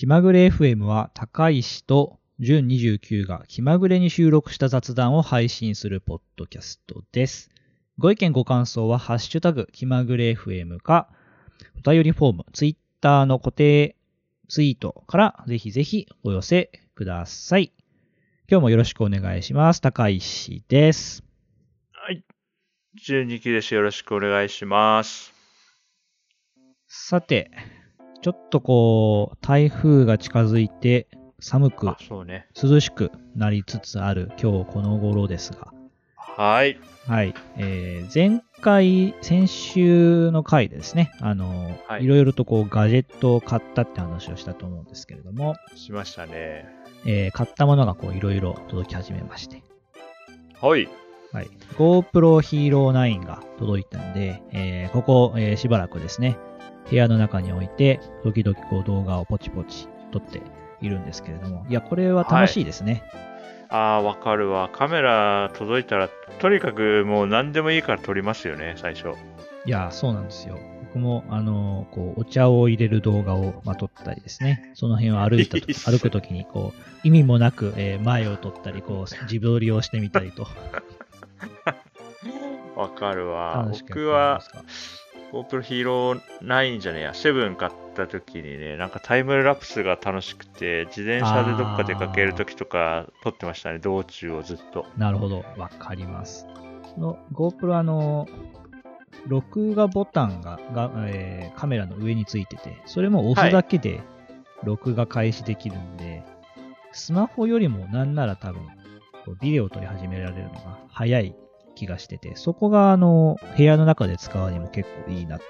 気まぐれ FM は高石と純29が気まぐれに収録した雑談を配信するポッドキャストです。ご意見ご感想はハッシュタグ気まぐれ FM かお便りフォーム、ツイッターの固定ツイートからぜひぜひお寄せください。今日もよろしくお願いします。高石です。はい。12期です。よろしくお願いします。さて、ちょっとこう、台風が近づいて寒くね。涼しくなりつつある今日この頃ですが、はい。はい。えー前回、先週の回でですね、あの、はいいろいろとこうガジェットを買ったって話をしたと思うんですけれども、しましたね。えー買ったものがこういろいろ届き始めまして、はい。はい。GoPro Hero 9が届いたんで、えーここ、えーしばらくですね、部屋の中に置いて、時々こう動画をポチポチ撮っているんですけれども、いや、これは楽しいですね。ああ、わかるわ。カメラ届いたら、とにかくもう何でもいいから撮りますよね、最初。いや、そうなんですよ。僕も、あの、こう、お茶を入れる動画を、まあ、撮ったりですね。その辺を歩いたと歩くときに、こう、意味もなく、えー前を撮ったり、こう、自撮りをしてみたりと。わかるわ。楽しく僕は GoPro Hero 9じゃねえや、7買った時にね、なんかタイムラプスが楽しくて、自転車でどっか出かける時とか撮ってましたね、道中をずっと。なるほど。わかります。その GoPro あの、録画ボタンがが、えーカメラの上についてて、それも押すだけで録画開始できるんで、スマホよりもなんなら多分、ビデオを撮り始められるのが早い気がしてて、そこがあの、部屋の中で使うにも結構いいなと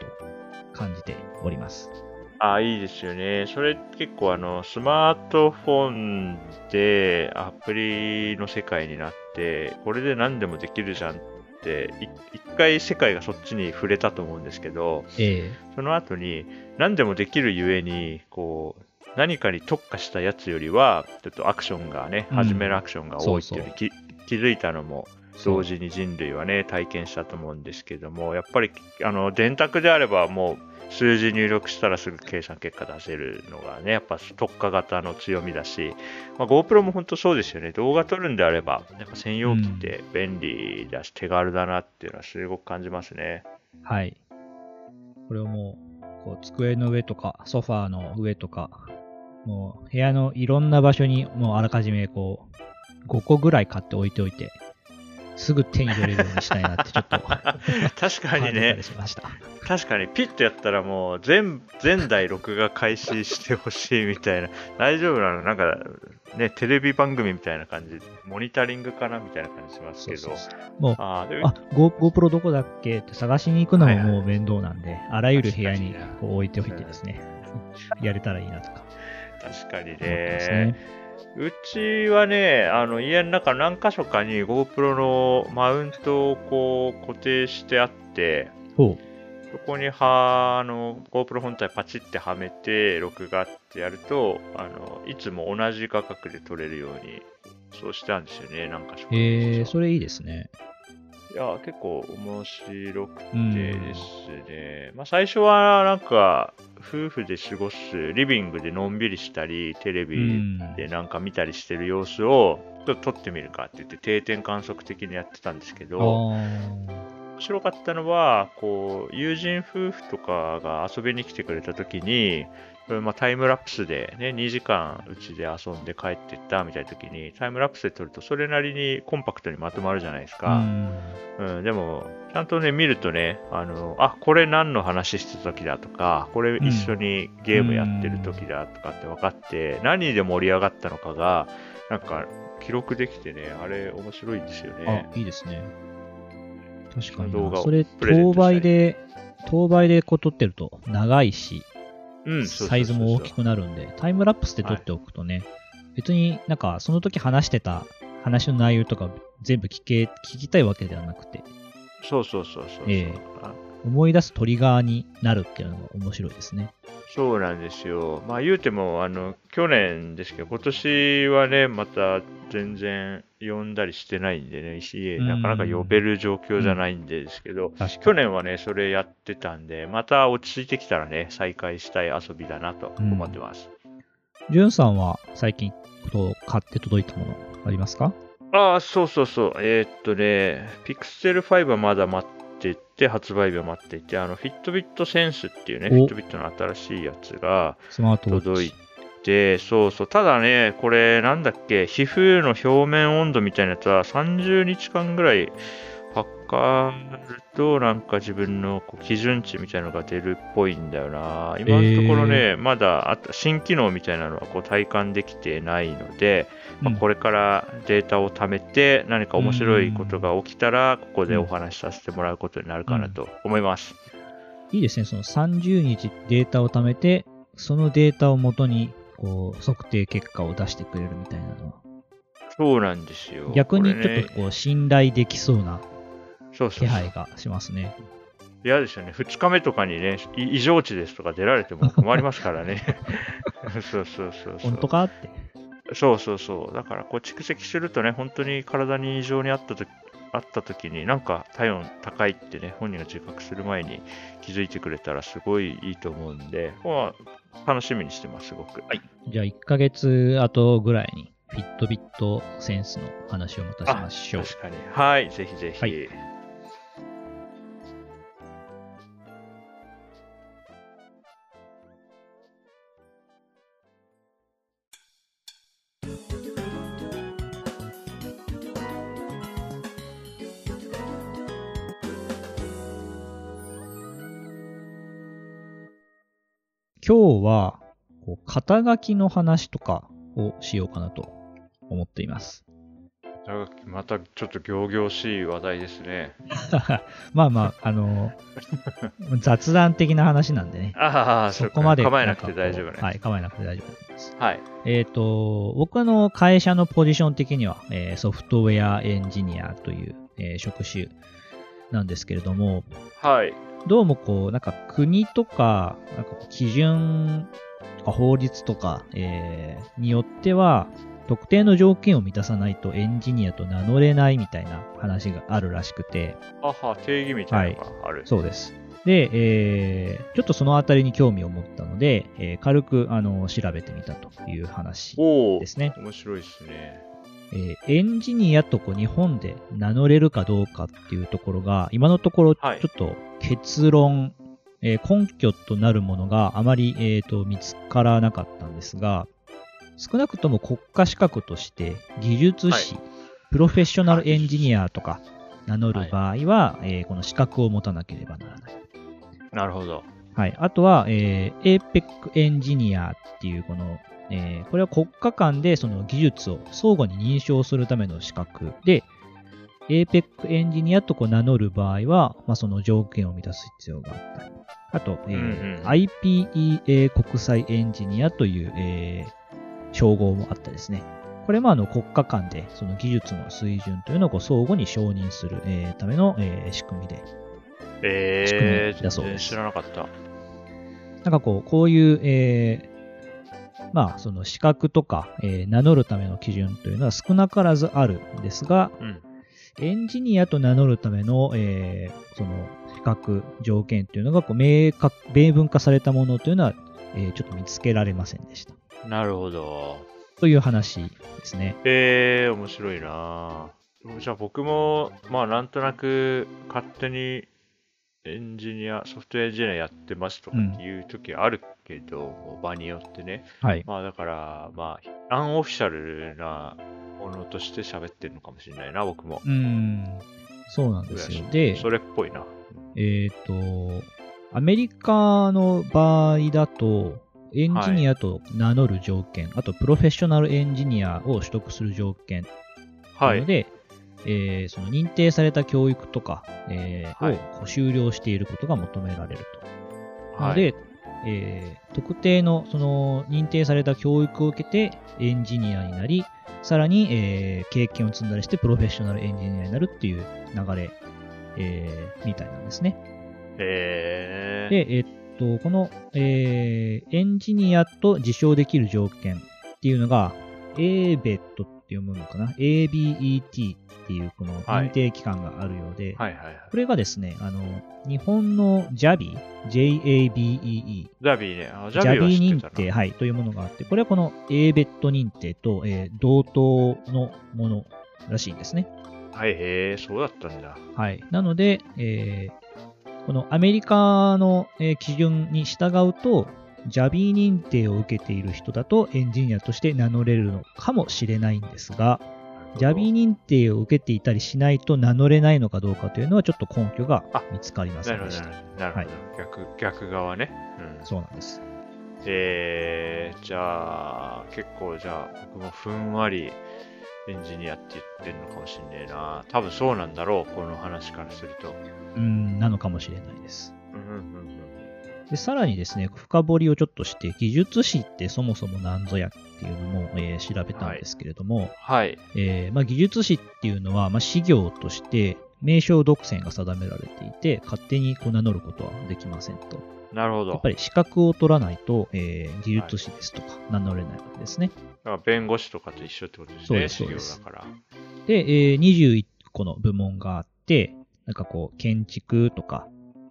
感じております。ああ、いいですよね。それ結構あの、スマートフォンでアプリの世界になって、これで何でもできるじゃんって、い一回世界がそっちに触れたと思うんですけど、えその後に何でもできるゆえに、こう、何かに特化したやつよりは、ちょっとアクションがね、うん始めるアクションが多いっていうのに気づいたのも、え同時に人類はね、体験したと思うんですけども、やっぱり、あの、電卓であればもう、数字入力したらすぐ計算結果出せるのがね、やっぱ特化型の強みだし、まあ、GoPro も本当そうですよね。動画撮るんであれば、やっぱ専用機って便利だし、手軽だなっていうのはすごく感じますね。はい。これをもう、こう、机の上とか、ソファーの上とか、もう、部屋のいろんな場所に、もうあらかじめ、こう、5個ぐらい買って置いておいて、すぐ手に取れるようにしたいなって、ちょっと、確かにねり、しました。確かにピッとやったらもう全全台録画開始してほしいみたいな。大丈夫なの？なんかねテレビ番組みたいな感じモニタリングかなみたいな感じしますけど。もう、ああ、Go- GoPro どこだっけって探しに行くのもはいはい。もう面倒なんで、あらゆる部屋にこう置いておいてですね、やれたらいいなとか確かにね。うちはねあの家の中何箇所かに GoPro のマウントをこう固定してあってほそこにはあの GoPro 本体パチってはめて録画ってやるとあのいつも同じ画角で撮れるようにそうしたんですよね何箇所かう。えー、それいいですね。いや、結構面白くうんてですね。まあ、最初はなんか、夫婦で過ごす、リビングでのんびりしたり、テレうビん。でなんか見たりしてる様子を、ちょっと撮ってみるかって言って定点観測的にやってたんですけあど、ー面白かったのは、こう、友人夫婦とかが遊びに来てくれた時に、まあタイムラプスでね、2時間うちで遊んで帰ってったみたいな時に、タイムラプスで撮るとそれなりにコンパクトにまとまるじゃないですうか。んうん、でも、ちゃんとね、見るとね、あの、あ、これ何の話してた時だとか、これ一緒にゲームやってる時だとかって分かって、何で盛り上がったのかが、なんか、記録できてね、あれ面白いんですよね。あ、いいですね。確かに動画をな。それ、プレゼン当トしたい倍で、当倍でこう撮ってると長いし、サイズも大きくなるんで、タイムラプスで撮っておくとね、別になんかその時話してた話の内容とか全部聞け、聞きたいわけではなくて、そうそうそうそうそう、ええ。あ思い出すトリガーになるっていうのが面白いですね。そうなんですよ。まあ言うても、あの、去年ですけど、今年はね、また全然呼んだりしてないんでね、家うんなかなか呼べる状況じゃないんですけど、確去年はね、それやってたんで、また落ち着いてきたらね、再開したい遊びだなと思ってます。じゅんさんは最近と買って届いたものありますか？ああ、そうそうそう。えーっとね、ピクセル5はまだ待ってて、発売日は待っていて、あの、フィットビットセンスっていうね、おフィットビットの新しいやつが届いチ。て、そうそう。ただね、これ、なんだっけ、皮膚の表面温度みたいなやつは30日間ぐらい測ると、なんか自分のこう基準値みたいなのが出るっぽいんだよな。今のところね、まだあ新機能みたいなのはこう体感できてないので、まあ、これ、れからデータを貯めて、何か面白いことが起きたら、ここでお話しさせてもらうことになるかなと思います。いいですね。その30日データを貯めて、そのデータをもとに、こう、測定結果を出してくれるみたいなのは。そうなんですよ。逆にちょっとこう、信頼できそうな気配がしますね。嫌ですよね。2日目とかにね、い異常値ですとか出られても困りますからね。そうそうそうそう。本当かって。そうそうそう。だから、こう蓄積するとね、本当に体に異常にあったとき、あった時に、なんか体温高いってね、本人が自覚する前に気づいてくれたらすごいいいと思うんで、まあ、楽しみにしてます、すごく。はい。じゃあ1ヶ月後ぐらいに、フィットビットセンスの話をまたしましょう。確かに。はい、ぜひぜひ。はいは、こう肩書きの話とかをしようかなと思っています。またちょっと仰々しい話題ですね。まあまあ、あの、雑談的な話なんでね。ああ、そこまで構えなくて大丈夫ね。はい、構えなくて大丈夫です。はい。えっ、と、僕の会社のポジション的には、えーソフトウェアエンジニアという、えー職種なんですけれども、はい。どうもこう、なんか国とか、なんか基準とか法律とか、えーによっては、特定の条件を満たさないとエンジニアと名乗れないみたいな話があるらしくて、あは、定義みたいなのがある。そうです。で、えーちょっとそのあたりに興味を持ったので、えー軽くあの調べてみたという話ですね。面白いですね。えーエンジニアとこう日本で名乗れるかどうかっていうところが、今のところちょはいっと結論、えー根拠となるものがあまり、えーと見つからなかったんですが、少なくとも国家資格として技術士、プロフェッショナルエンジニアとか名乗る場合は、えーこの資格を持たなければならない。なるほど。はい。あとは、えー、APEC エンジニアっていう、この、えーこれは国家間でその技術を相互に認証するための資格で、APEC エンジニアとこう名乗る場合は、まあ、その条件を満たす必要があったり。あと、えーうんうん IPEA 国際エンジニアという、えー称号もあったですね。これもあの国家間でその技術の水準というのをこう相互に承認する、えーための、えー仕組みで、え仕組ー、みだそうです知らなかった。なんかこう、こういう、えーまあ、その資格とか、えー名乗るための基準というのは少なからずあるんですが、うん。エンジニアと名乗るための、えーその資格、条件というのがこう明確、明文化されたものというのは、えーちょっと見つけられませんでした。なるほど。という話ですね。えー、面白いなじゃあ僕も、まあなんとなく勝手にエンジニア、ソフトウェアエンジニアやってますとかっていう時あるけど、場によってね。はい。まあだから、まあ、アンオフィシャルなものとして喋ってるのかもしれないな、僕も。うーん、そうなんですよ。で、それっぽいな。えっ、と、アメリカの場合だと、エンジニアと名乗る条件、あとプロフェッショナルエンジニアを取得する条件はないの。で、えーその認定された教育とか、えーはいを修了していることが求められると。なはい。ので、えー特定のその認定された教育を受けてエンジニアになり、さらに、えー経験を積んだりしてプロフェッショナルエンジニアになるっていう流れ、えーみたいなんですね。えー、で、えっと、この、えーエンジニアと自称できる条件っていうのが、ABET って読むのかな ?ABET っていうこの認定機関があるようで、はいはいはい。これがですね、あの、日本の JABE、J-A-B-E-E、ジャビーね。あジジャャビーはビー認定。はい、というものがあって、これはこの A ベッド認定と、えー同等のものらしいんですね。はい、へえ、そうだったんだ。はい。なので、えーこのアメリカの、えー基準に従うと、JABI 認定を受けている人だとエンジニアとして名乗れるのかもしれないんですが、JABI 認定を受けていたりしないと名乗れないのかどうかというのはちょっと根拠が見つかりませなんでした。なるほど。なるほど逆、逆側ね。うん。そうなんです。えー、じゃあ、結構じゃあ、僕もふんわりエンジニアって言ってるのかもしんねえな。多分そうなんだろう、この話からすると。うん、なのかもしれないです。うんうんうんうん。で、さらにですね、深掘りをちょっとして、技術史ってそもそも何ぞやっていうのも、えー調べたんですけれども、はい。えーまあ、技術史っていうのは、まあ、事業として名称独占が定められていて、勝手にこう名乗ることはできませんと。なるほど。やっぱり資格を取らないと、えー技術史ですとか名乗れないわけですね。だから弁護士とかと一緒ってことですね。そうですだから。で、えー21個の部門があって、なんかこう、建築とか、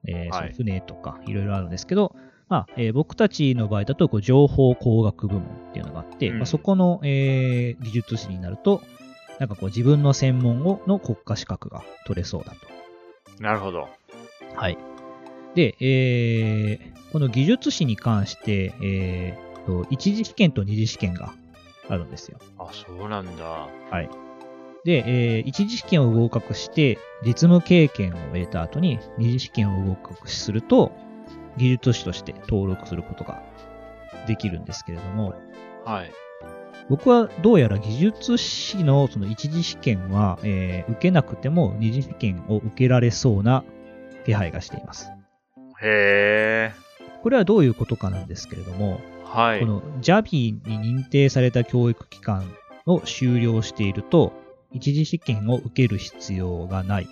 えー船とか、いろいろあるんですけど、まあえー僕たちの場合だとこう情報工学部門っていうのがあって、うんまあ、そこの、えー技術士になると、なんかこう自分の専門をの国家資格が取れそうだと。なるほど。はい。で、えーこの技術士に関して、えーと一次試験と二次試験があるんですよ。あ、そうなんだ。はい。で、えー一次試験を合格して、実務経験を得た後に、二次試験を合格すると、技術士として登録することができるんですけれども、はい。僕はどうやら技術士のその一次試験は、えー受けなくても二次試験を受けられそうな気配がしています。へえ。これはどういうことかなんですけれども、はいこ。の JABI に認定された教育機関を修了していると、一次試験を受ける必要がない。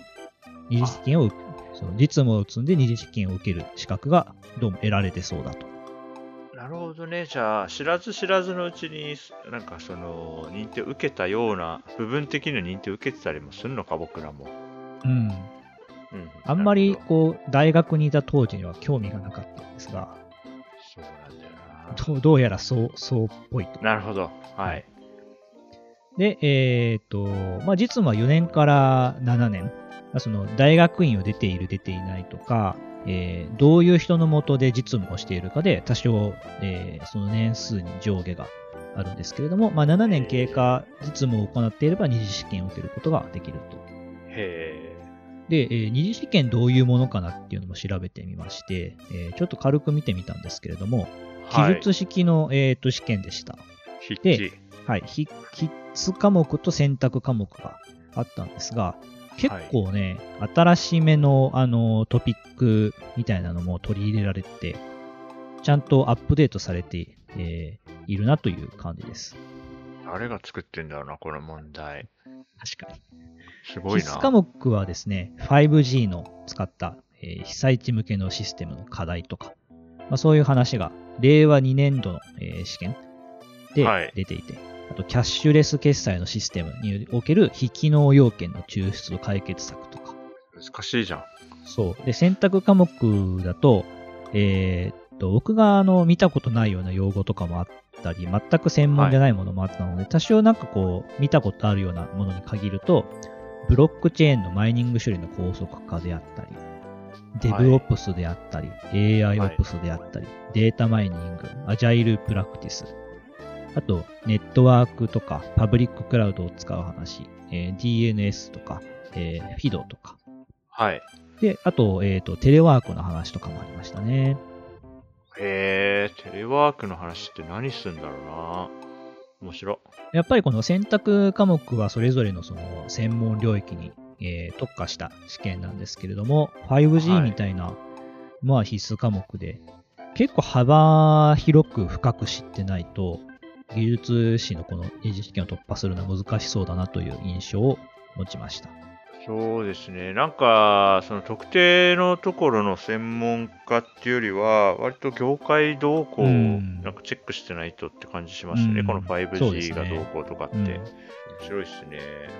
二次試験を受その実務を積んで二次試験を受ける資格がどうも得られてそうだと。なるほどね。じゃあ、知らず知らずのうちに、なんかその、認定を受けたような、部分的な認定を受けてたりもするのか、僕らも。うん。うん。あんまりこう、大学にいた当時には興味がなかったんですが、どそうなんだよどうどうやらそう、そうっぽいと。な。なるほど。はい。で、えっ、と、まあ、実務は4年から7年。まあその大学院を出ている、出ていないとか、えーどういう人のもとで実務をしているかで、多少、えーその年数に上下があるんですけれども、まあ、7年経過、実務を行っていれば二次試験を受けることができると。へで、えー二次試験どういうものかなっていうのも調べてみまして、えーちょっと軽く見てみたんですけれども、え。はい。記述式の、えーと試験でした。筆で記。はい、筆筆科目と選択科目があったんですが、結構ね、新しめのあのトピックみたいなのも取り入れられて、ちゃんとアップデートされて、えーいるなという感じです。誰が作ってんだろうな、この問題。確かに。すごいな。必須科目はですね、5G の使った、えー被災地向けのシステムの課題とか、まあ、そういう話が令和2年度の、えー試験ではい出ていて、あとキャッシュレス決済のシステムにおける非機能要件の抽出と解決策とか、難しいじゃん。そう。で、選択科目だと、えーっと、僕があの見たことないような用語とかもあったり、全く専門でないものもあったので、多少なんかこう、見たことあるようなものに限ると、ブロックチェーンのマイニング処理の高速化であったり、デブオプスであったり、AI オプスであったり、データマイニング、アジャイルプラクティス、あと、ネットワークとか、パブリッククラウドを使う話、えー DNS とか、えー、FIDO とか、はい。で、あと、えっ、と、テレワークの話とかもありましたね。へえ、テレワークの話って何すんだろうな。面白。やっぱりこの選択科目はそれぞれのその専門領域に、えー特化した試験なんですけれども、5G はいみたいな、まあ必須科目で、結構幅広く深く知ってないと、技術士のこの二次試験を突破するのは難しそうだなという印象を持ちました。そうですね。なんか、その特定のところの専門家っていうよりは、割と業界動向をうんなんかチェックしてないとって感じしますね。うんこのそうです 5G ねがどうこうとかって。うん面白いですね。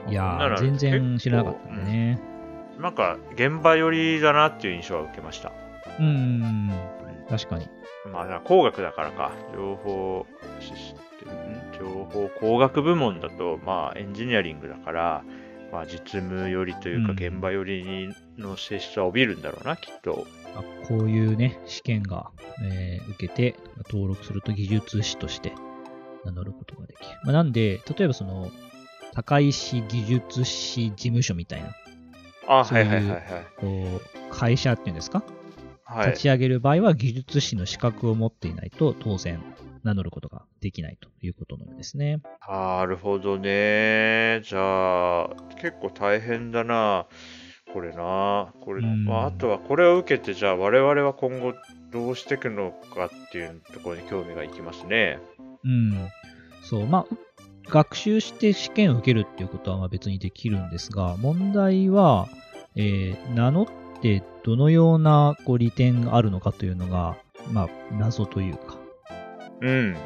いや全然知らなかったね。うんなんか、現場寄りだなっていう印象は受けました。うん、確かに。まあ、工学だからか。情報システム、ん情報工学部門だと、まあ、エンジニアリングだから、まあ、実務寄りというか、うん現場寄りの性質は帯びるんだろうな、きっと。あこういうね、試験が、えー受けて、登録すると技術士として名乗ることができる。まあ、なんで、例えばその、高石技術士事務所みたいな、あ、そういうはいはいはいはい。こう、会社っていうんですか、はい立ち上げる場合は技術士の資格を持っていないと当然名乗ることができないということのようですね。なるほどね。じゃあ、結構大変だな。これな。これ、うんまあ、あとはこれを受けて、じゃあ我々は今後どうしていくのかっていうところに興味がいきますね。うん。そう、まあ、学習して試験を受けるっていうことはまあ別にできるんですが、問題は、えー名乗ってどのようなこう利点があるのかというのが、まあ、謎というか、うん。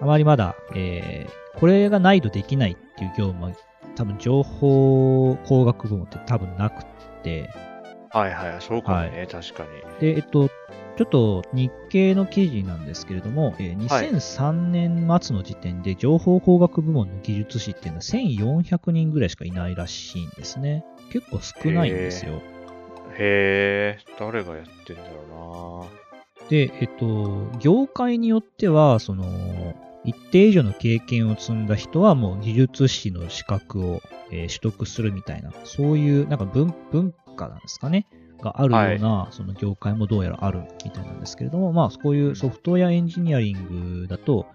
あまりまだ、えーこれがないとできないっていう業務は、多分情報工学部門って多分なくって、はいはい、そうかもね、確かに。で、えっと、ちょっと日経の記事なんですけれども、えーはい2003年末の時点で情報工学部門の技術士っていうのは1400人ぐらいしかいないらしいんですね。結構少ないんですよ。へえ、誰がやってんだろで、えっと、業界によっては、その、一定以上の経験を積んだ人はもう技術士の資格を、えー取得するみたいな、そういうなんか文文化なんですかね。があるような、その業界もどうやらあるみたいなんですけれども、まあ、こういうソフトウェアエンジニアリングだと、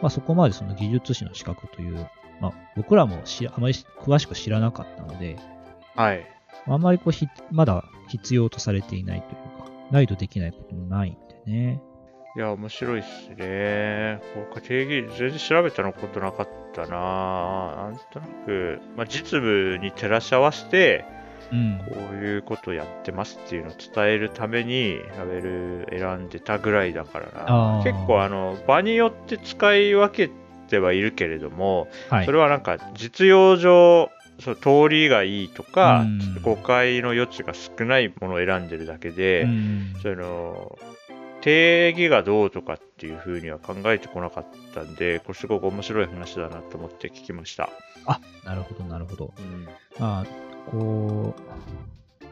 まあ、そこまでその技術士の資格という、まあ、僕らもしあまり詳しく知らなかったので。はい。あんまりこうひ、まだ必要とされていないというか、ないとできないこともないね。いや、面白いっすね。こう定義、全然調べたのことなかったななんとなく、まあ、実務に照らし合わせて、うん。こういうことやってますっていうのを伝えるために、ラベル選んでたぐらいだからな。結構、あの、場によって使い分けてはいるけれども、はいそ。れはなんか実用上、そう通りがいいとか、うん誤解の余地が少ないものを選んでるだけで、うんその定義がどうとかっていうふうには考えてこなかったんで、これすごく面白い話だなと思って聞きました。あ、なるほど、なるほど。うん、まあ、こう、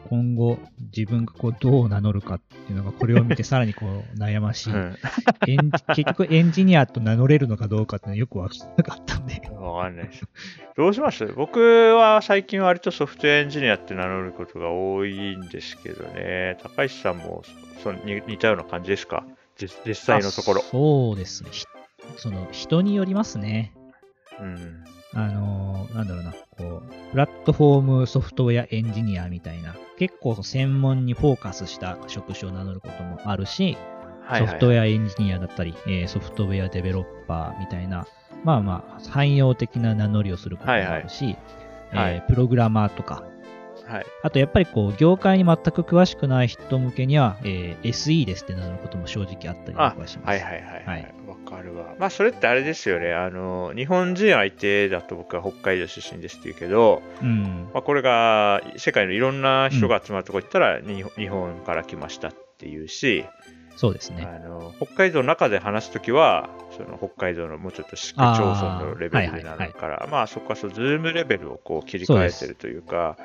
今後、自分がこうどう名乗るかっていうのが、これを見てさらにこう悩ましい。うんエン結局エンジニアと名乗れるのかどうかっていうのはよくわからなかったんで。わかんないです。どうします？僕は最近割とソフトウェアエンジニアって名乗ることが多いんですけどね。高石さんもそに似たような感じですか？実実際のところあ。そうですね。ひその、人によりますね。うん。あのーなんだろうな、こう、プラットフォームソフトウェアエンジニアみたいな、結構専門にフォーカスした職種を名乗ることもあるし、はいはいソフトウェアエンジニアだったり、えーソフトウェアデベロッパーみたいな、まあまあ、汎用的な名乗りをすることもあるし、はいはいえープログラマーとか、はい。あとやっぱりこう、業界に全く詳しくない人向けには、えー SE ですって名乗ることも正直あったり僕はします。はいはいはいははいい。わ、かるわ。まあそれってあれですよね。あの、日本人相手だと僕は北海道出身ですって言うけど、うん。まあこれが世界のいろんな人が集まるとこ行ったら、に日本から来ましたっていうし、そうですね。あの北海道の中で話すときは、その北海道のもうちょっと市区町村のレベルでなるから、まあそこはそう、ズームレベルをこう切り替えてるというか、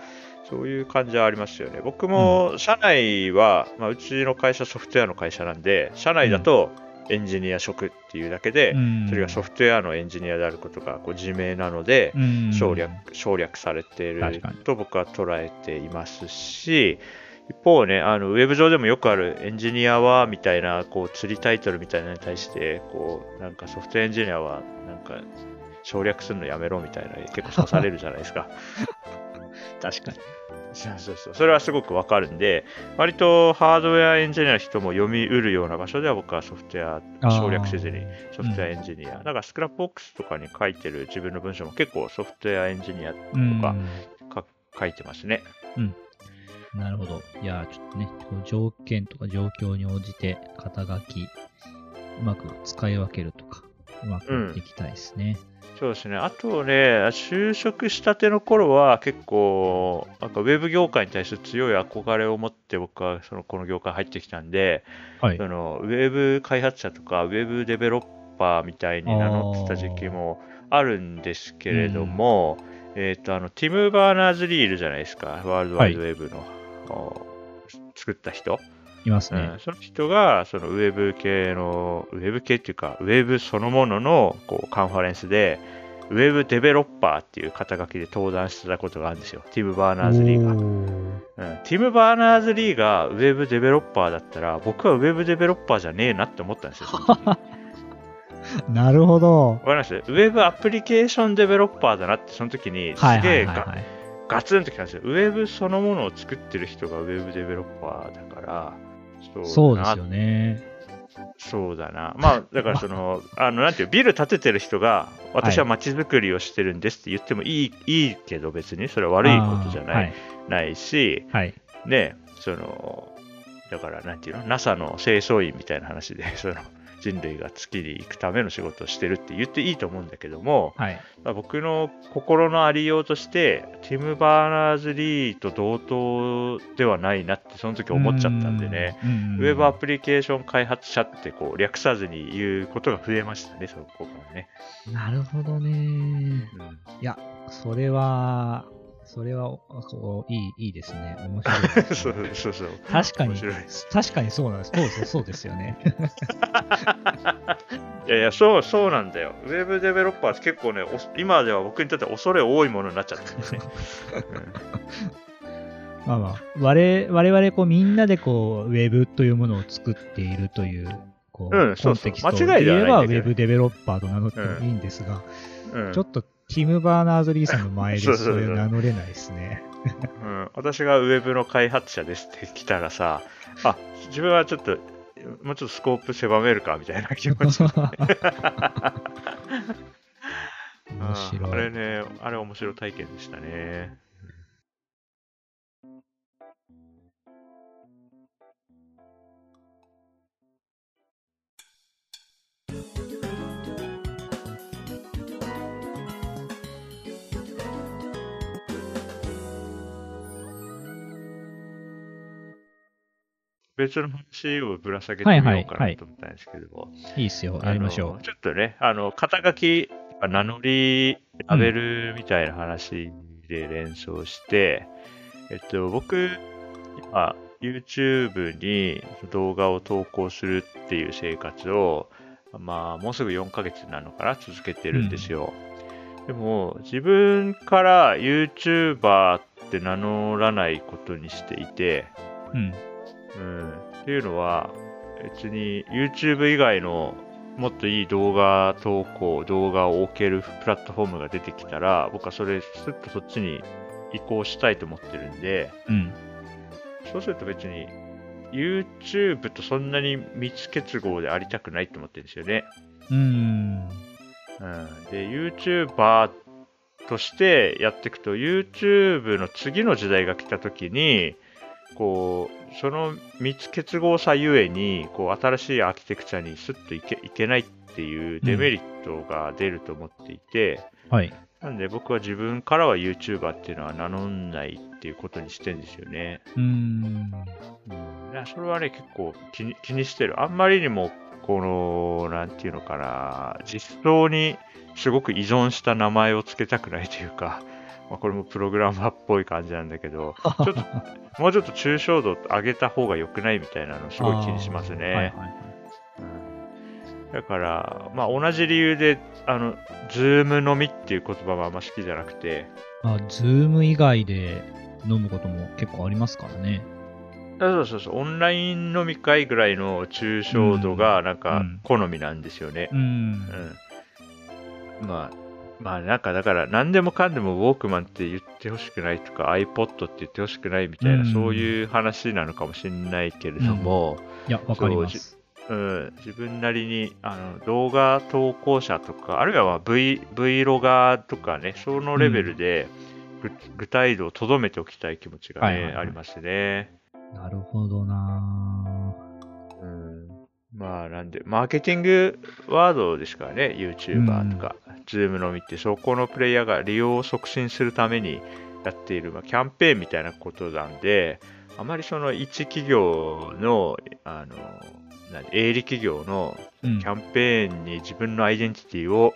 そういう感じはありますよね。僕も社内は、まあ、うちの会社ソフトウェアの会社なんで、社内だとエンジニア職っていうだけで、うんそれがソフトウェアのエンジニアであることがこう自明なので、うん省略省略されていると僕は捉えていますし、一方ね、あのウェブ上でもよくあるエンジニアはみたいなこう釣りタイトルみたいなのに対して、こうなんかソフトウェアエンジニアはなんか省略するのやめろみたいな結構刺されるじゃないですか。確かに。そうそうそう。それはすごくわかるんで、割とハードウェアエンジニアの人も読みうるような場所では僕はソフトウェア省略せずにソフトウェアエンジニア。だから Scrapbox とかに書いてる自分の文章も結構ソフトウェアエンジニアとうんか書書いてますね。なるほど。いやー、ちょっとね、条件とか状況に応じて、肩書き、うまく使い分けるとか、うまくやっていきたいですね。そうですね。あとね、就職したての頃は結構、なんかウェブ業界に対する強い憧れを持って僕はそのこの業界入ってきたんで、はいそ。のウェブ開発者とかウェブデベロッパーみたいに名乗ってた時期もあるんですけれども、えっ、と、あの、ティム・バーナーズ・リーいるじゃないですか。ワールドワイドウェブの、お作った人。いますねうん。その人が、そのウェブ系の、ウェブ系っていうか、ウェブそのもののこうカンファレンスで、ウェブデベロッパーっていう肩書きで登壇してたことがあるんですよ。ティム・バーナーズ・リーが。うん、ティム・バーナーズ・リーがウェブデベロッパーだったら、僕はウェブデベロッパーじゃねえなって思ったんですよ。なるほど。ります？ウェブアプリケーションデベロッパーだなって、その時にすげえ。ガツンときたんですよ。ウェブそのものを作ってる人がウェブデベロッパーだから、そうですよね。そうだな。まあ、だからその、あの、なんていう、ビル建ててる人が、私は街づくりをしてるんですって言ってもいい,、い、いけど、別にそれは悪いことじゃない,、ないし、はい。はい。ね、その、だから、なんていうの、NASA の清掃員みたいな話で、その、人類が月に行くための仕事をしてるって言っていいと思うんだけども、はい。まあ僕の心のありようとして、ティム・バーナーズ・リーと同等ではないなって、その時思っちゃったんでね。ウェブアプリケーション開発者ってこう略さずに言うことが増えましたね、そこからね。なるほどね。うんいや、それは、それは、こういい、いいですね。面白いですそね、うそうそう。確かに確かにそうなんです。そうですそうですよね。いやいや、そう、そうなんだよ。ウェブデベロッパーって結構ね、お今では僕にとっては恐れ多いものになっちゃってるんですね。まあまあ、我々、我々こうみんなでこう、ウェブというものを作っているという、こう、うんそうそうコンテキスト間違いでは言えば、ウェブデベロッパーと名乗ってもいいんですが、うんちょっと、ティム・バーナーズ・リーさんの前で名乗れないですね。うん、私がウェブの開発者ですって来たらさ、あ、自分はちょっと、もうちょっとスコープ狭めるかみたいな気持ち。面白い。れね、あれ面白い体験でしたね。別の話をぶら下げてみようかはいはいはないと思ったんですけども、いいっすよ。やりましょあのちょっとね、あの、肩書き、名乗り、ラベルみたいな話で連想して、えっと、僕、今、YouTube に動画を投稿するっていう生活を、まあ、もうすぐ4ヶ月なのかな、続けてるんですよ。でも、自分から YouTuber って名乗らないことにしていて、う。うん。うん。っていうのは、別に YouTube 以外のもっといい動画投稿、動画を置けるプラットフォームが出てきたら、僕はそれ、すっとそっちに移行したいと思ってるんで、うん。そうすると別に YouTube とそんなに密結合でありたくないと思ってるんですよね。うーん。うん。で、YouTuber としてやっていくと、YouTube の次の時代が来た時に、こう、その密結合さゆえに、こう、新しいアーキテクチャにスッといけいけないっていうデメリットが出ると思っていて、はい。なんで僕は自分からは YouTuber っていうのは名乗んないっていうことにしてるんですよね。うーん。それはね、結構気に気にしてる。あんまりにも、この、なんていうのかな、実装にすごく依存した名前を付けたくないというか、まあ、これもプログラマーっぽい感じなんだけど、ちょっと、もうちょっと抽象度上げた方が良くないみたいなのすごい気にしますね。あーはいはいはい。うんだから、まあ同じ理由で、あの、ズーム飲みっていう言葉はあんま好きじゃなくて、あ、ズーム以外で飲むことも結構ありますからね。あそうそうそう、オンライン飲み会ぐらいの抽象度がなんうかん好みなんですよね。うーん。うん。まあ、まあなんかだから何でもかんでもウォークマンって言ってほしくないとか iPod って言ってほしくないみたいな、うんそういう話なのかもしれないけれども、いや、わかります。うん、自分なりにあの動画投稿者とか、あるいはまあ v Vlogger とかね、そのレベルでぐ具体度をとどめておきたい気持ちがね、はいはいはいありますね。なるほどなうん。まあ、なんで、マーケティングワードですからね、YouTuber とか、Zoom のみって、そこのプレイヤーが利用を促進するためにやっている、まあ、キャンペーンみたいなことなんで、あまりその一企業の、あの、何営利企業のうん。キャンペーンに自分のアイデンティティを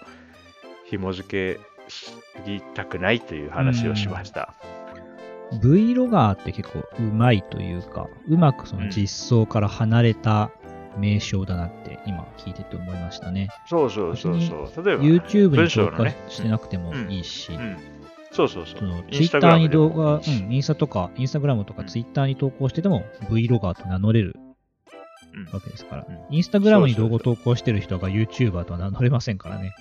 紐付けすぎたくないという話をしました。Vlogger って結構うまいというか、うまくその実装から離れた名称だなって今聞いてて思いましたね。そうそうそうそう。例えば、YouTube に投下してなくてもいいし、うん、そうそうそう。そのインスタグ Twitter に動画、うん、インスタとか、インスタグラムとかうん Twitter に投稿してても Vlogger と名乗れるうんわけですからうん。インスタグラムにそうそうそう動画投稿してる人が YouTuber とは名乗れませんからね。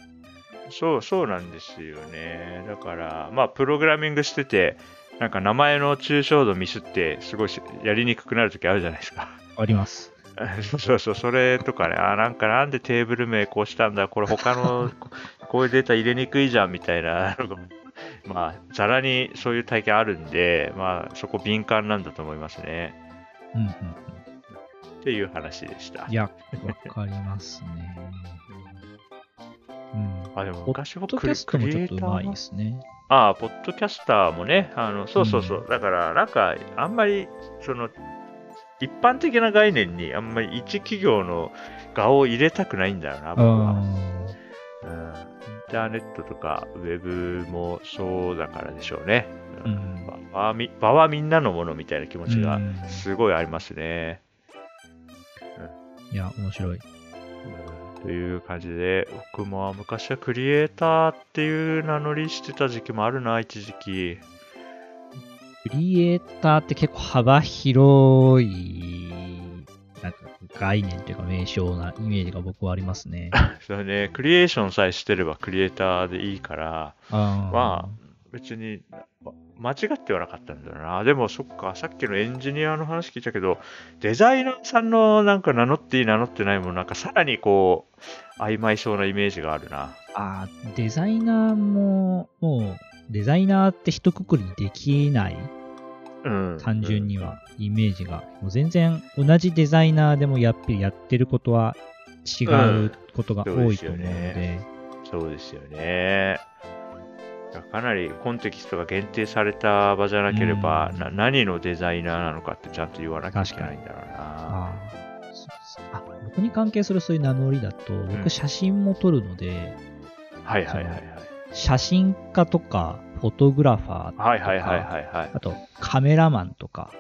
そう、そうなんですよね。だから、まあ、プログラミングしてて、なんか名前の抽象度ミスって、すごいしやりにくくなるときあるじゃないですか。あります。そうそう、それとかね、あ、なんかなんでテーブル名こうしたんだ、これ他のこ こういうデータ入れにくいじゃんみたいな まあ、ざらにそういう体験あるんで、まあ、そこ敏感なんだと思いますね。うんうんっていう話でしたうん。い。や、わかりますね。うん。あ、でもポ昔はッドキャストもちょっとうまいですね。ああ、ポッドキャスターもね、あの、そうそうそう。だから、なんか、あんまり、その、一般的な概念にあんまり一企業の顔を入れたくないんだよな、僕は。うん。うん、インターネットとかウェブもそうだからでしょうね。ううんん場はみ場はみんなのものみたいな気持ちがうんすごいありますね。いや、面白い。うんという感じで、僕も昔はクリエイターっていう名乗りしてた時期もあるな、一時期。クリエイターって結構幅広い、なんか概念というか名称なイメージが僕はありますね。それね、クリエーションさえしてればクリエイターでいいから、あーまあ、別にま間違ってはなかったんだよな。でもそっか、さっきのエンジニアの話聞いたけど、デザイナーさんのなんか名乗っていい名乗ってないもんなんかさらにこう、曖昧そうなイメージがあるな。あーデザイナーも、もう、デザイナーって一括りにできない、うん。単純には、イメージが。もう全然、同じデザイナーでもやっぱりやってることは違うことが多いと思うのでそうですよね。かなりコンテキストが限定された場じゃなければ、うんな何のデザイナーなのかってちゃんと言わなきゃいけないんだろうな。僕に関係するそういう名乗りだと、うん僕写真も撮るので、はいはいはいはい。写真家とか、フォトグラファーとか、はいはいはいはいはい。あとカメラマンとか、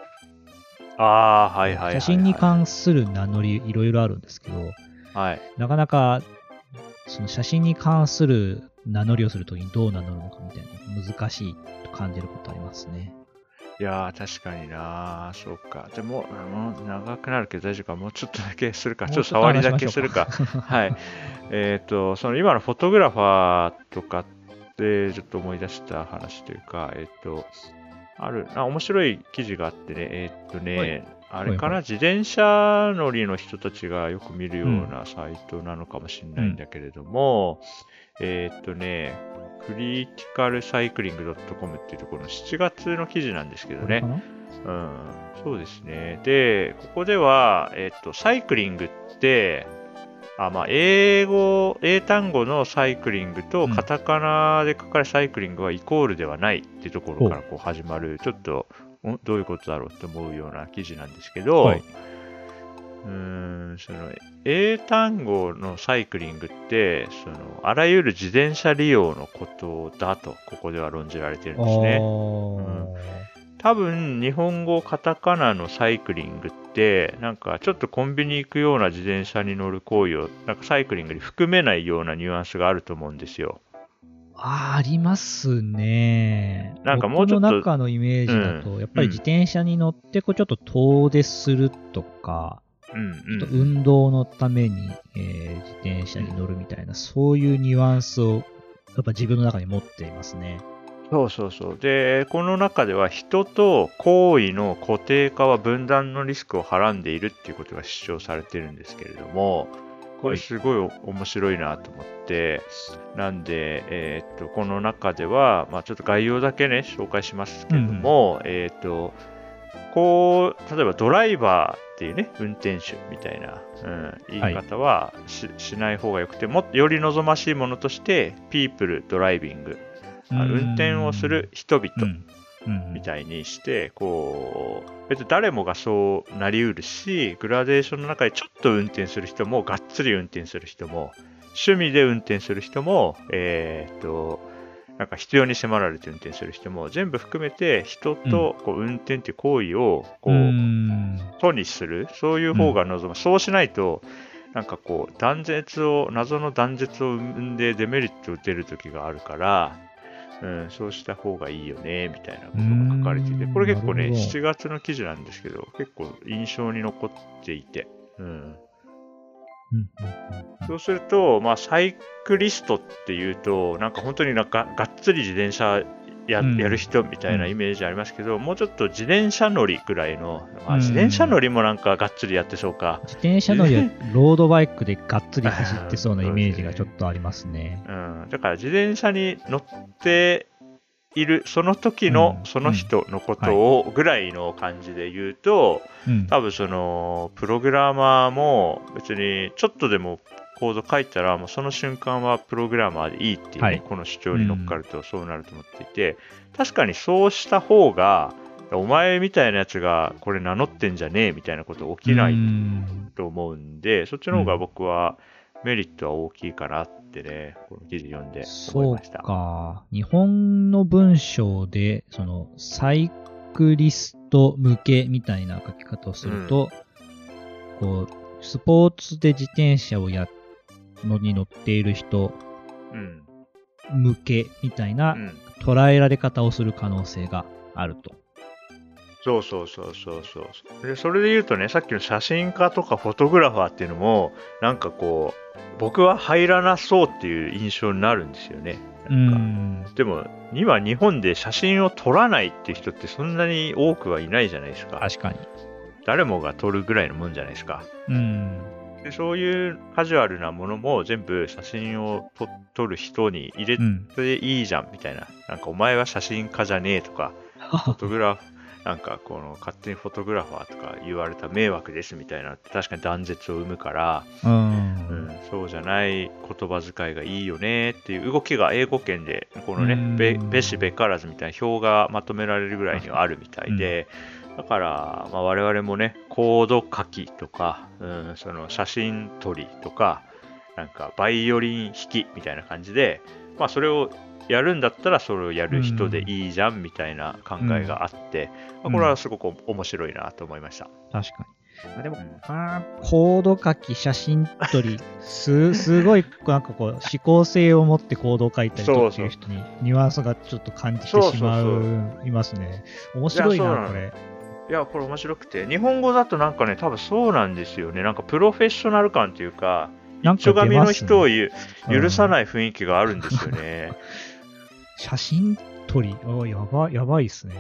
あはいはいはいはい。写真に関する名乗りいろいろあるんですけど、はい。なかなかその写真に関する名乗りをするときにどう名乗るのかみたいな難しいと感じることありますね。いやー、確かになー、そうか。でも、もう長くなるけど大丈夫か。もうちょっとだけするか。ちょっと触りだけするか。はい。えっ、と、その今のフォトグラファーとかってちょっと思い出した話というか、えっ、と、ある、あ、面白い記事があってね、えっ、とね、はい。あれかな、はい自転車乗りの人たちがよく見るようなサイトなのかもしれないんだけれども、えっ、とね、クリティカルサイクリング .com っていうところの7月の記事なんですけどね。うん、そうですね。で、ここでは、えっと、サイクリングって、あまあ、英語、英単語のサイクリングと、うん。カタカナで書かれるサイクリングはイコールではないっていうところからこう始まる、ちょっと、んどういうことだろうって思うような記事なんですけど、はい。うーん、その、英単語のサイクリングって、その、あらゆる自転車利用のことだと、ここでは論じられてるんですね。あー多分日本語カタカナのサイクリングってなんかちょっとコンビニ行くような自転車に乗る行為をなんかサイクリングに含めないようなニュアンスがあると思うんですよ。ありますね。なんかもうちょっと僕の中のイメージだと、やっぱり自転車に乗ってこうちょっと遠出するとか、うんうん。運動のために、えー自転車に乗るみたいな、そういうニュアンスをやっぱ自分の中に持っていますね。そうそうそう。で、この中では人と行為の固定化は分断のリスクをはらんでいるっていうことが主張されてるんですけれども、これすごい面白いなと思って、なんで、えーっと、この中では、まあちょっと概要だけね、紹介しますけども、えーっと、こう、例えばドライバーっていうね、運転手みたいな、うん、言い方はし,、しない方がよくて、もっとより望ましいものとして、ピープルドライビング、あ運転をする人々みたいにして、こう、別に誰もがそうなりうるし、グラデーションの中でちょっと運転する人も、がっつり運転する人も、趣味で運転する人も、えーっと、なんか必要に迫られて運転する人も、全部含めて人とこう運転っていう行為を、こう、うん。とにする、そういう方が望む。そうしないと、なんかこう、断絶を、謎の断絶を生んでデメリットを出る時があるから、うん、そうした方がいいよね、みたいなことが書かれていて、これ結構ね、なるほど。7月の記事なんですけど、結構印象に残っていて、うん。そうすると、まあ、サイクリストっていうと、なんか本当になんかがっつり自転車や,、うんやる人みたいなイメージありますけど、もうちょっと自転車乗りぐらいの、まあ、うん自転車乗りもなんかがっつりやってそうか。自転車乗りは ロードバイクでがっつり走ってそうなイメージがちょっとありますね。うん、だから自転車に乗っているその時のうんその人のことをぐらいの感じで言うと、うん。多分そのプログラマーも別にちょっとでもコード書いたらもうその瞬間はプログラマーでいいっていうね、はいこの主張に乗っかるとそうなると思っていて、確かにそうした方がお前みたいなやつがこれ名乗ってんじゃねえみたいなこと起きないうんと思うんで、そっちの方が僕はメリットは大きいかなってね、この記事読んで思いそうました。か。日本の文章で、その、サイクリスト向けみたいな書き方をすると、こう、スポーツで自転車をや、のに乗っている人うん。向けみたいなうん。捉えられ方をする可能性があると。そうそうそうそうそう。で、それで言うとね、さっきの写真家とかフォトグラファーっていうのも、なんかこう、僕は入らなそうっていう印象になるんですよね。うなんかん。でも、今日本で写真を撮らないっていう人ってそんなに多くはいないじゃないですか。確かに。誰もが撮るぐらいのもんじゃないですか。うん。でそういうカジュアルなものも全部写真を撮撮る人に入れうん。ていいじゃんみたいな。なんかお前は写真家じゃねえとか、フォトグラフ、なんかこの勝手にフォトグラファーとか言われた迷惑ですみたいな確かに断絶を生むから、う。うんん、そうじゃない言葉遣いがいいよねっていう動きが英語圏で、このねうん、べべしべからずみたいな表がまとめられるぐらいにはあるみたいで、だから、まあ、我々もね、コード書きとか、うん、その写真撮りとか、なんかバイオリン弾きみたいな感じで、まあそれをやるんだったらそれをやる人でいいじゃんみたいな考えがあって、まあ、これはすごく面白いなと思いました。確かに。あでも、うんあーコード書き、写真撮り、す、すごい、なんかこう、思考性を持ってコードを書いたりとっていう人に、ニュアンスがちょっと感じてしまそういますね。面白いな、これ。いや、これ面白くて、日本語だとなんかね、多分そうなんですよね。なんかプロフェッショナル感というか、一丁紙の。人をゆ許さい。ない雰囲気があるんですよね。写真撮り、あやば、やばいっすね。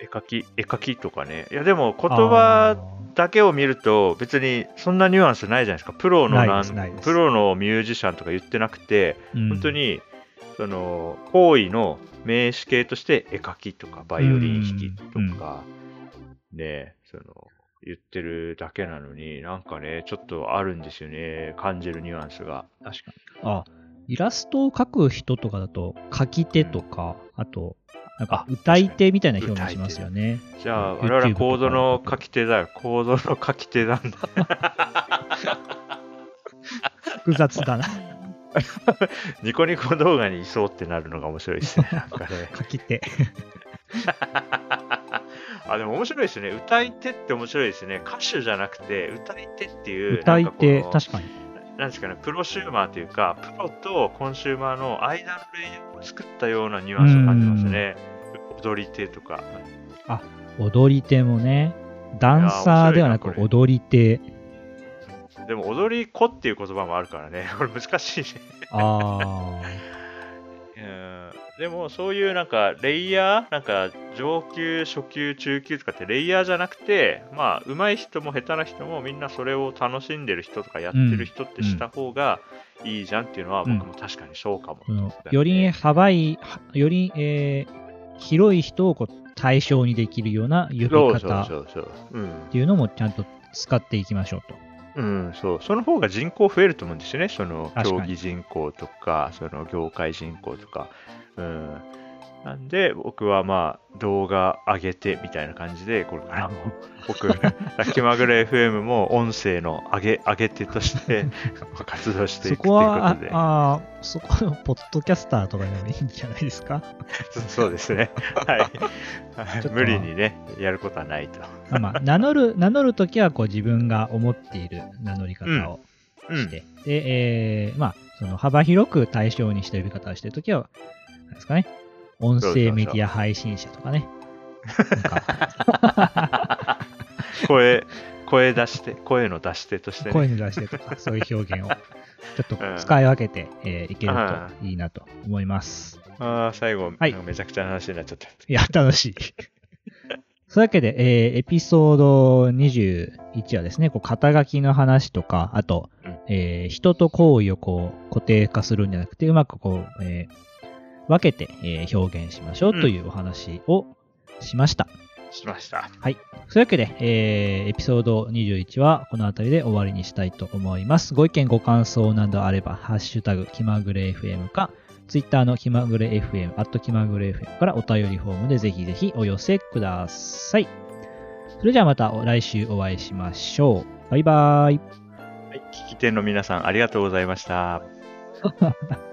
絵描き、絵描きとかね。いや、でも言葉だけを見ると別にそんなニュアンスないじゃないですか。プロのプロのミュージシャンとか言ってなくて、うん本当、にその行為の名詞形として絵描きとかバイオリン弾きとか、ね、その言ってるだけなのになんかね、ちょっとあるんですよね。感じるニュアンスが。確かに。あ、イラストを描く人とかだと、書き手とか、あと、なんかあ歌い手みたいな表現しますよね。じゃあ、うん我々コードの書き手だよ。コードの書き手なんだ。複雑だな。ニコニコ動画にいそうってなるのが面白いですね。なんかね。書き手。あ、でも面白いですね。歌い手って面白いですね。歌手じゃなくて、歌い手っていう、歌い手、確かに。なんですかね、プロシューマーというか、プロとコンシューマーの間のレイを作ったようなニュアンスを感じますね。踊り手とか。踊り手もね、ダンサーではなく踊り手。でも、踊り子っていう言葉もあるからね。これ難しいね。あ うんでも、そういうなんか、レイヤー、なんか、上級、初級、中級とかってレイヤーじゃなくて、まあ、上手い人も下手な人もみんなそれを楽しんでる人とかやってる人ってした方がいいじゃんっていうのは、うん僕も確かにそうかも。そのより幅い、はより、えー広い人をこう対象にできるような呼び方っ。ていうのもちゃんと使っていきましょうと。うん、そう。その方が人口増えると思うんですよね。その競技人口とか、その業界人口とか。うん。なんで、僕はまあ、動画上げてみたいな感じで、これからも、僕、気まぐれ FM も音声の上げ、上げ手として 活動していそくというここは、あとで。あーそこのポッドキャスターとかでもいいんじゃないですか？そ そうですね。はい。無理にね、やることはないと。あまあ、名乗る、名乗るときはこう自分が思っている名乗り方をうんして、で、えーまあ、その幅広く対象にして呼び方をしてるときは、なんですかね、音声メディア配信者とかね。声、声出して、声の出し手としてね。声に出してとか、そういう表現をちょっと使い分けて、えーいけるといいなと思います。ああ、最後、はいめちゃくちゃな話になっちゃった。いや、楽しい。そういうわけで、えーエピソード21はですね、こう肩書きの話とか、あと、うんえー人と行為をこう固定化するんじゃなくて、うまくこう、えー分けて、えー表現しましょうというお話をしました。しました。そういうわけで、えーエピソード21はこの辺りで終わりにしたいと思います。ご意見、ご感想などあれば、ハッシュタグ、気まぐれ FM か、ツイッターの気まぐれ FM、アット気まぐれ FM からお便りフォームでぜひぜひお寄せください。それじゃあまた来週お会いしましょう。バイバーイ。はい、聞き手の皆さんありがとうございました。